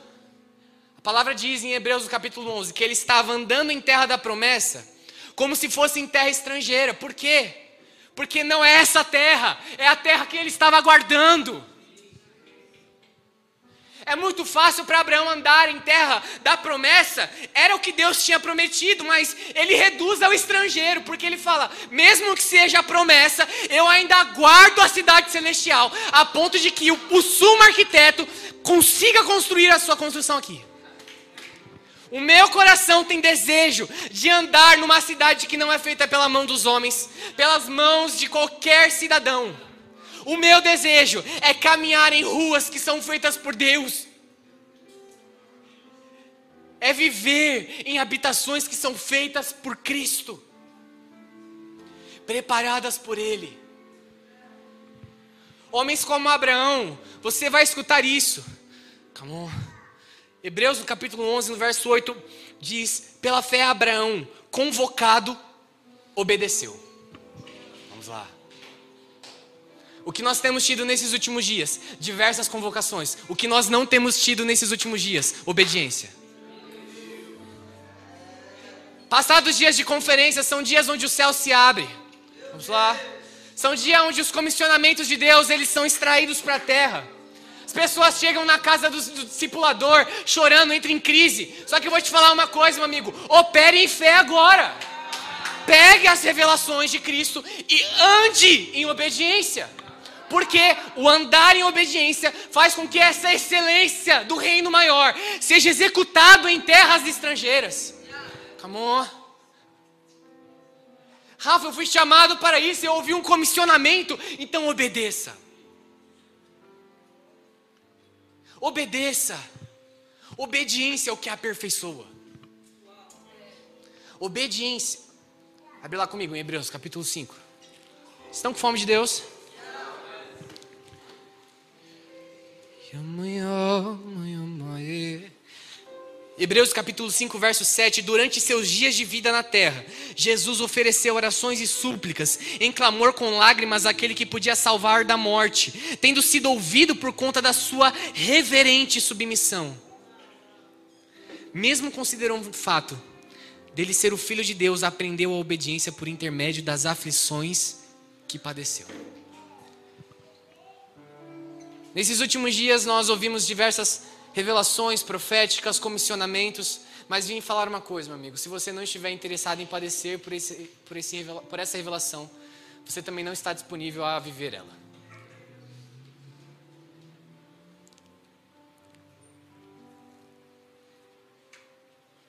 a palavra diz em Hebreus capítulo 11 que ele estava andando em terra da promessa, como se fosse em terra estrangeira. Por quê? Porque não é essa terra, é a terra que ele estava aguardando. É muito fácil para Abraão andar em terra da promessa, era o que Deus tinha prometido, mas ele reduz ao estrangeiro, porque ele fala: mesmo que seja a promessa, eu ainda aguardo a cidade celestial, a ponto de que o, o sumo arquiteto consiga construir a sua construção aqui. O meu coração tem desejo de andar numa cidade que não é feita pela mão dos homens, pelas mãos de qualquer cidadão. O meu desejo é caminhar em ruas que são feitas por Deus. É viver em habitações que são feitas por Cristo, preparadas por Ele. Homens como Abraão, você vai escutar isso. Come on. Hebreus no capítulo 11, no verso 8, diz: Pela fé Abraão, convocado, obedeceu. Vamos lá. O que nós temos tido nesses últimos dias? Diversas convocações. O que nós não temos tido nesses últimos dias? Obediência. Passados dias de conferência são dias onde o céu se abre. Vamos lá. São dias onde os comissionamentos de Deus eles são extraídos para a terra. As pessoas chegam na casa do, do discipulador chorando, entram em crise. Só que eu vou te falar uma coisa, meu amigo: opere em fé agora. Pegue as revelações de Cristo e ande em obediência. Porque o andar em obediência faz com que essa excelência do reino maior seja executado em terras estrangeiras. Come on. Rafa, eu fui chamado para isso, eu ouvi um comissionamento, então obedeça. Obedeça. Obediência é o que aperfeiçoa. Obediência. Abre lá comigo em Hebreus capítulo 5. Estão com fome de Deus? Amanhã. Hebreus capítulo 5, verso 7, durante seus dias de vida na terra, Jesus ofereceu orações e súplicas, em clamor com lágrimas àquele que podia salvar da morte, tendo sido ouvido por conta da sua reverente submissão. Mesmo considerando o fato dele ser o filho de Deus, aprendeu a obediência por intermédio das aflições que padeceu. Nesses últimos dias nós ouvimos diversas revelações proféticas, comissionamentos. Mas vim falar uma coisa, meu amigo: se você não estiver interessado em padecer por, esse, por, esse, por essa revelação, você também não está disponível a viver ela.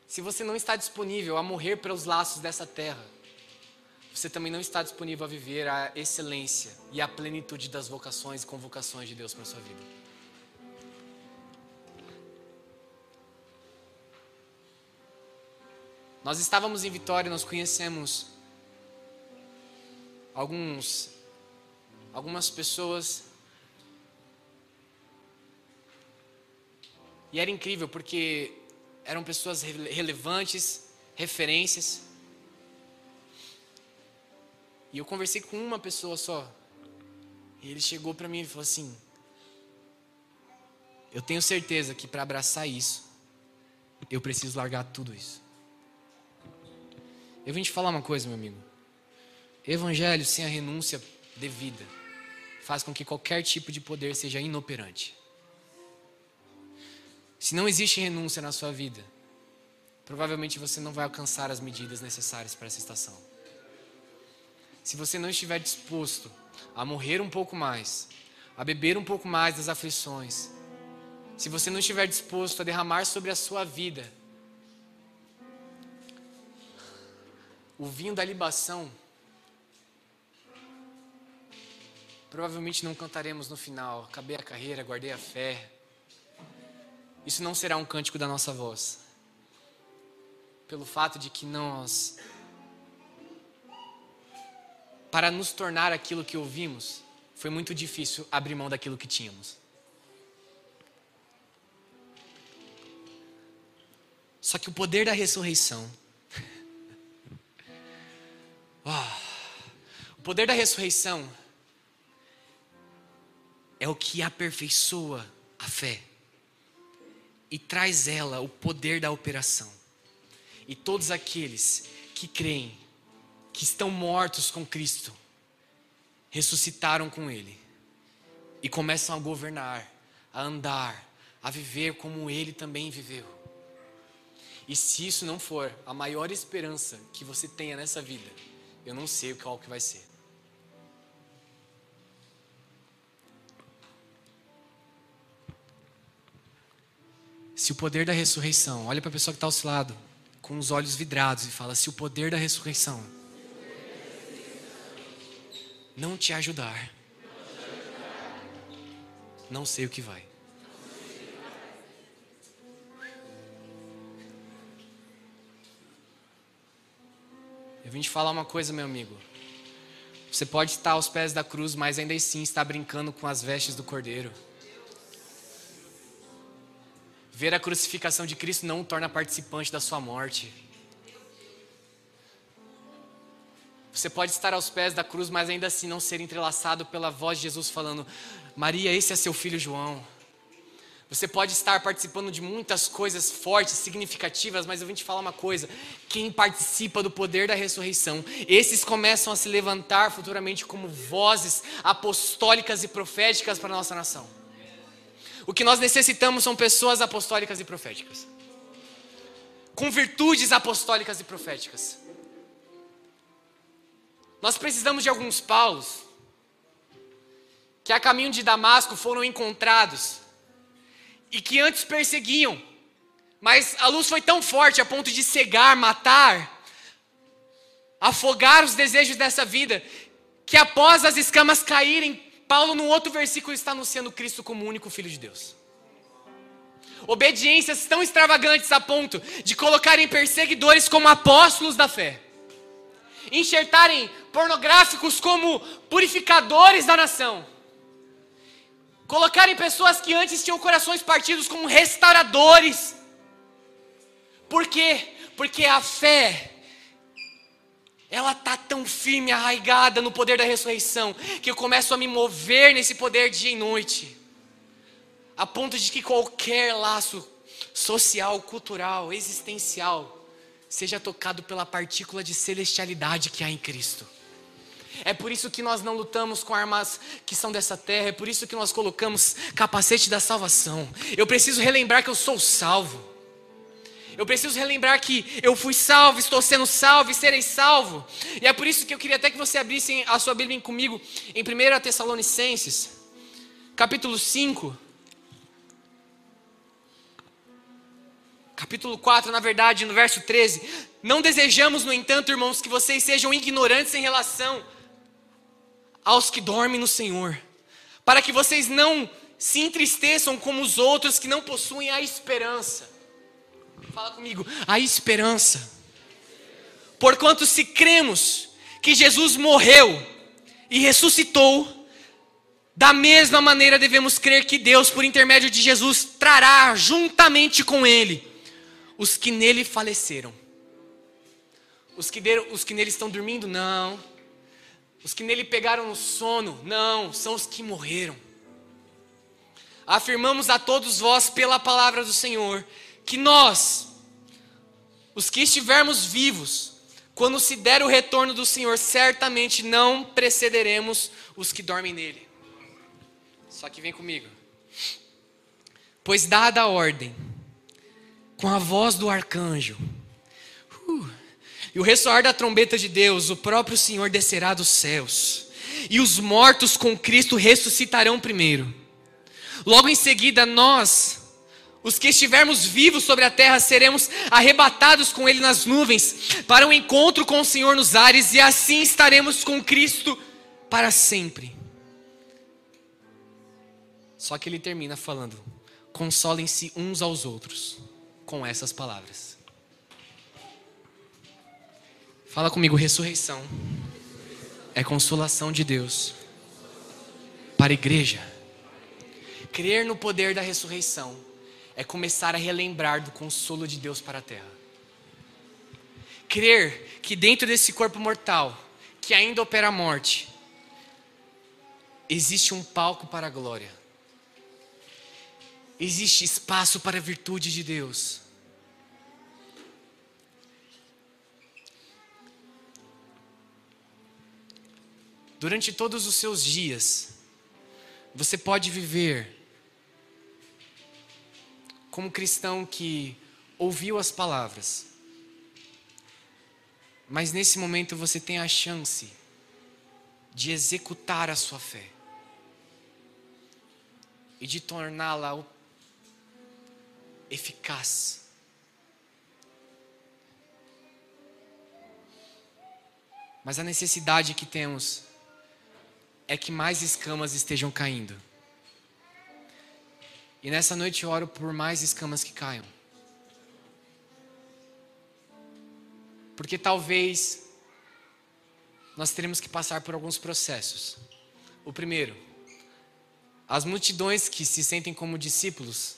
Se você não está disponível a morrer pelos laços dessa terra, você também não está disponível a viver a excelência e a plenitude das vocações e convocações de Deus para a sua vida. Nós estávamos em Vitória, nós conhecemos alguns algumas pessoas e era incrível porque eram pessoas relevantes, referências. E eu conversei com uma pessoa só. E ele chegou para mim e falou assim: Eu tenho certeza que para abraçar isso, eu preciso largar tudo isso. Eu vim te falar uma coisa, meu amigo. Evangelho sem a renúncia devida faz com que qualquer tipo de poder seja inoperante. Se não existe renúncia na sua vida, provavelmente você não vai alcançar as medidas necessárias para essa estação. Se você não estiver disposto a morrer um pouco mais, a beber um pouco mais das aflições, se você não estiver disposto a derramar sobre a sua vida o vinho da libação, provavelmente não cantaremos no final. Acabei a carreira, guardei a fé. Isso não será um cântico da nossa voz. Pelo fato de que nós, para nos tornar aquilo que ouvimos, foi muito difícil abrir mão daquilo que tínhamos. Só que o poder da ressurreição. O poder da ressurreição é o que aperfeiçoa a fé e traz ela o poder da operação. E todos aqueles que creem que estão mortos com Cristo ressuscitaram com Ele e começam a governar, a andar, a viver como Ele também viveu. E se isso não for a maior esperança que você tenha nessa vida, eu não sei qual que vai ser. Se o poder da ressurreição, olha para a pessoa que está ao seu lado, com os olhos vidrados, e fala: se o poder da ressurreição não te ajudar, não sei o que vai. Vim te falar uma coisa, meu amigo. Você pode estar aos pés da cruz, mas ainda assim está brincando com as vestes do cordeiro. Ver a crucificação de Cristo não o torna participante da sua morte. Você pode estar aos pés da cruz, mas ainda assim não ser entrelaçado pela voz de Jesus falando: Maria, esse é seu filho João. Você pode estar participando de muitas coisas fortes, significativas, mas eu vim te falar uma coisa: quem participa do poder da ressurreição, esses começam a se levantar futuramente como vozes apostólicas e proféticas para a nossa nação. O que nós necessitamos são pessoas apostólicas e proféticas. Com virtudes apostólicas e proféticas. Nós precisamos de alguns Paulos que a caminho de Damasco foram encontrados e que antes perseguiam, mas a luz foi tão forte a ponto de cegar, matar, afogar os desejos dessa vida, que após as escamas caírem, Paulo, no outro versículo, está anunciando Cristo como o único Filho de Deus. Obediências tão extravagantes a ponto de colocarem perseguidores como apóstolos da fé, enxertarem pornográficos como purificadores da nação, colocarem pessoas que antes tinham corações partidos como restauradores. Por quê? Porque a fé ela tá tão firme, arraigada no poder da ressurreição, que eu começo a me mover nesse poder dia e noite, a ponto de que qualquer laço social, cultural, existencial, seja tocado pela partícula de celestialidade que há em Cristo. É por isso que nós não lutamos com armas que são dessa terra, é por isso que nós colocamos capacete da salvação. Eu preciso relembrar que eu sou salvo. Eu preciso relembrar que eu fui salvo, estou sendo salvo e serei salvo. E é por isso que eu queria até que você abrisse a sua Bíblia comigo em 1 Tessalonicenses, capítulo 5. Capítulo 4, na verdade, no verso 13. Não desejamos, no entanto, irmãos, que vocês sejam ignorantes em relação aos que dormem no Senhor, para que vocês não se entristeçam como os outros que não possuem a esperança. Fala comigo, a esperança. Porquanto se cremos que Jesus morreu e ressuscitou, da mesma maneira devemos crer que Deus, por intermédio de Jesus, trará juntamente com Ele os que nele faleceram. Os que, deram, os que nele estão dormindo? Não. Os que nele pegaram no sono? Não. São os que morreram. Afirmamos a todos vós, pela palavra do Senhor, que nós, os que estivermos vivos, quando se der o retorno do Senhor, certamente não precederemos os que dormem nele. Só que vem comigo. Pois dada a ordem, com a voz do arcanjo, uh, e o ressoar da trombeta de Deus, o próprio Senhor descerá dos céus, e os mortos com Cristo ressuscitarão primeiro. Logo em seguida, nós, os que estivermos vivos sobre a terra seremos arrebatados com Ele nas nuvens, para um encontro com o Senhor nos ares, e assim estaremos com Cristo para sempre. Só que ele termina falando: consolem-se uns aos outros com essas palavras. Fala comigo, ressurreição é consolação de Deus para a igreja. Crer no poder da ressurreição é começar a relembrar do consolo de Deus para a terra. Crer que dentro desse corpo mortal, que ainda opera a morte, existe um palco para a glória. Existe espaço para a virtude de Deus. Durante todos os seus dias, você pode viver como cristão que ouviu as palavras, mas nesse momento você tem a chance de executar a sua fé e de torná-la eficaz. Mas a necessidade que temos é que mais escamas estejam caindo. E nessa noite eu oro por mais escamas que caiam. Porque talvez nós teremos que passar por alguns processos. O primeiro, as multidões que se sentem como discípulos,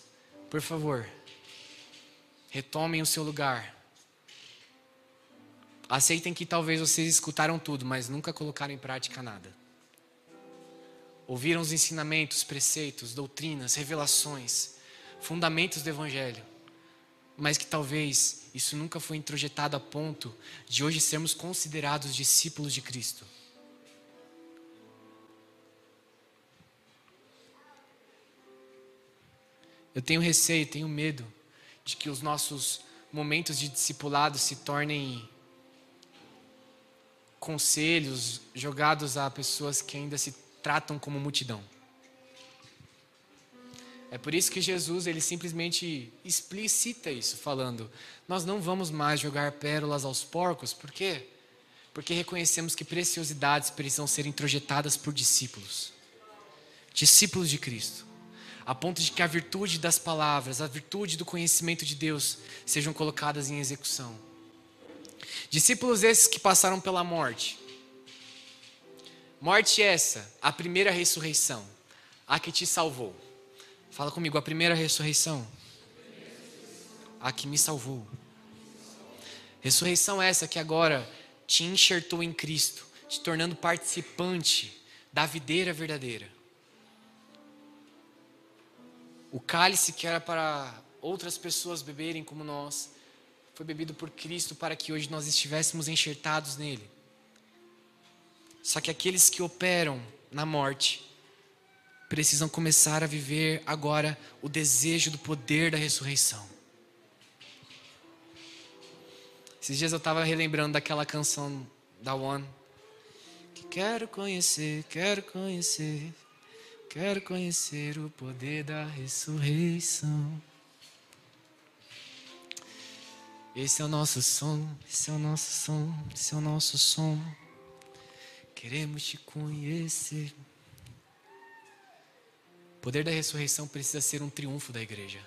por favor, retomem o seu lugar. Aceitem que talvez vocês escutaram tudo, mas nunca colocaram em prática nada ouviram os ensinamentos, preceitos, doutrinas, revelações, fundamentos do Evangelho, mas que talvez isso nunca foi introjetado a ponto de hoje sermos considerados discípulos de Cristo. Eu tenho receio, tenho medo de que os nossos momentos de discipulado se tornem conselhos jogados a pessoas que ainda se tratam como multidão. É por isso que Jesus ele simplesmente explicita isso, falando: nós não vamos mais jogar pérolas aos porcos, por quê? Porque reconhecemos que preciosidades precisam ser introjetadas por discípulos, discípulos de Cristo, a ponto de que a virtude das palavras, a virtude do conhecimento de Deus sejam colocadas em execução. Discípulos esses que passaram pela morte, Morte essa, a primeira ressurreição, a que te salvou. Fala comigo, a primeira ressurreição, a que me salvou. Ressurreição essa que agora te enxertou em Cristo, te tornando participante da videira verdadeira. O cálice que era para outras pessoas beberem como nós, foi bebido por Cristo para que hoje nós estivéssemos enxertados nele. Só que aqueles que operam na morte precisam começar a viver agora o desejo do poder da ressurreição. Esses dias eu estava relembrando daquela canção da One. Que quero conhecer, quero conhecer, quero conhecer o poder da ressurreição. Esse é o nosso som, esse é o nosso som, esse é o nosso som. Queremos te conhecer. O poder da ressurreição precisa ser um triunfo da igreja.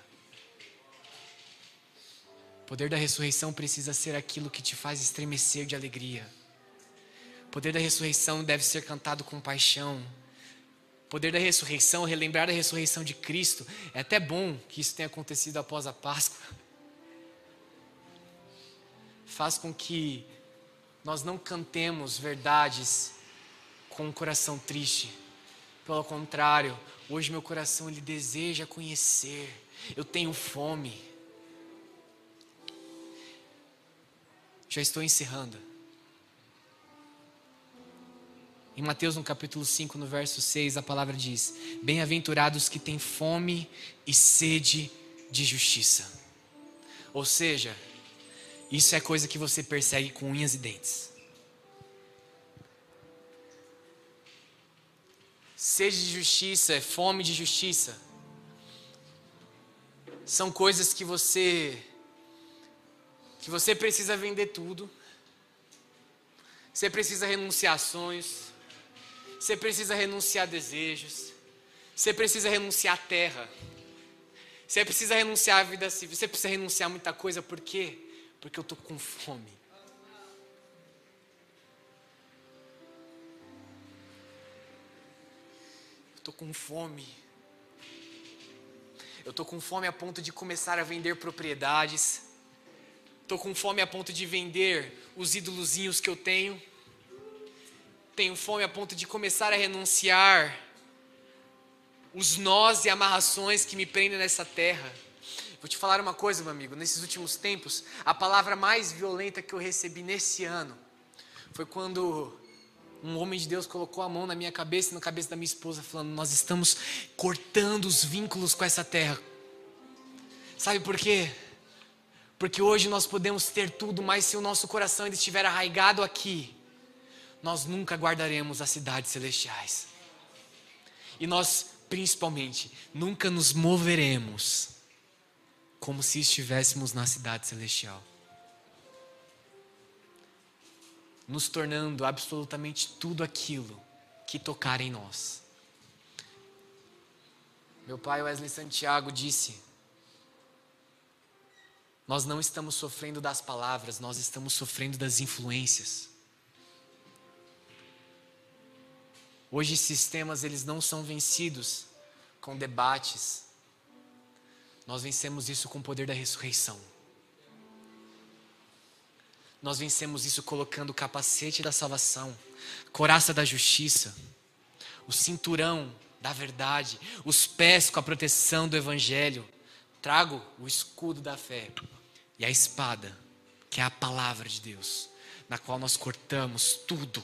O poder da ressurreição precisa ser aquilo que te faz estremecer de alegria. O poder da ressurreição deve ser cantado com paixão. O poder da ressurreição, relembrar a ressurreição de Cristo, é até bom que isso tenha acontecido após a Páscoa. Faz com que nós não cantemos verdades com um coração triste. Pelo contrário, hoje meu coração ele deseja conhecer. Eu tenho fome. Já estou encerrando. Em Mateus, no capítulo 5, no verso 6, a palavra diz: Bem-aventurados que têm fome e sede de justiça. Ou seja, isso é coisa que você persegue com unhas e dentes. Sede de justiça, é fome de justiça. são coisas que você que você precisa vender tudo. Você precisa renunciar a sonhos. Você precisa renunciar a desejos. Você precisa renunciar à terra. Você precisa renunciar à vida civil. Você precisa renunciar a muita coisa. Por quê? Porque eu estou com fome. Estou com fome. Eu estou com fome a ponto de começar a vender propriedades. Estou com fome a ponto de vender os ídolozinhos que eu tenho. Tenho fome a ponto de começar a renunciar os nós e amarrações que me prendem nessa terra. Vou te falar uma coisa, meu amigo. Nesses últimos tempos, a palavra mais violenta que eu recebi nesse ano foi quando um homem de Deus colocou a mão na minha cabeça e na cabeça da minha esposa, falando: Nós estamos cortando os vínculos com essa terra. Sabe por quê? Porque hoje nós podemos ter tudo, mas se o nosso coração ainda estiver arraigado aqui, nós nunca guardaremos as cidades celestiais. E nós, principalmente, nunca nos moveremos como se estivéssemos na cidade celestial. Nos tornando absolutamente tudo aquilo que tocar em nós. Meu pai Wesley Santiago disse: Nós não estamos sofrendo das palavras, nós estamos sofrendo das influências. Hoje sistemas eles não são vencidos com debates. Nós vencemos isso com o poder da ressurreição. Nós vencemos isso colocando o capacete da salvação, coraça da justiça, o cinturão da verdade, os pés com a proteção do evangelho. Trago o escudo da fé e a espada, que é a palavra de Deus, na qual nós cortamos tudo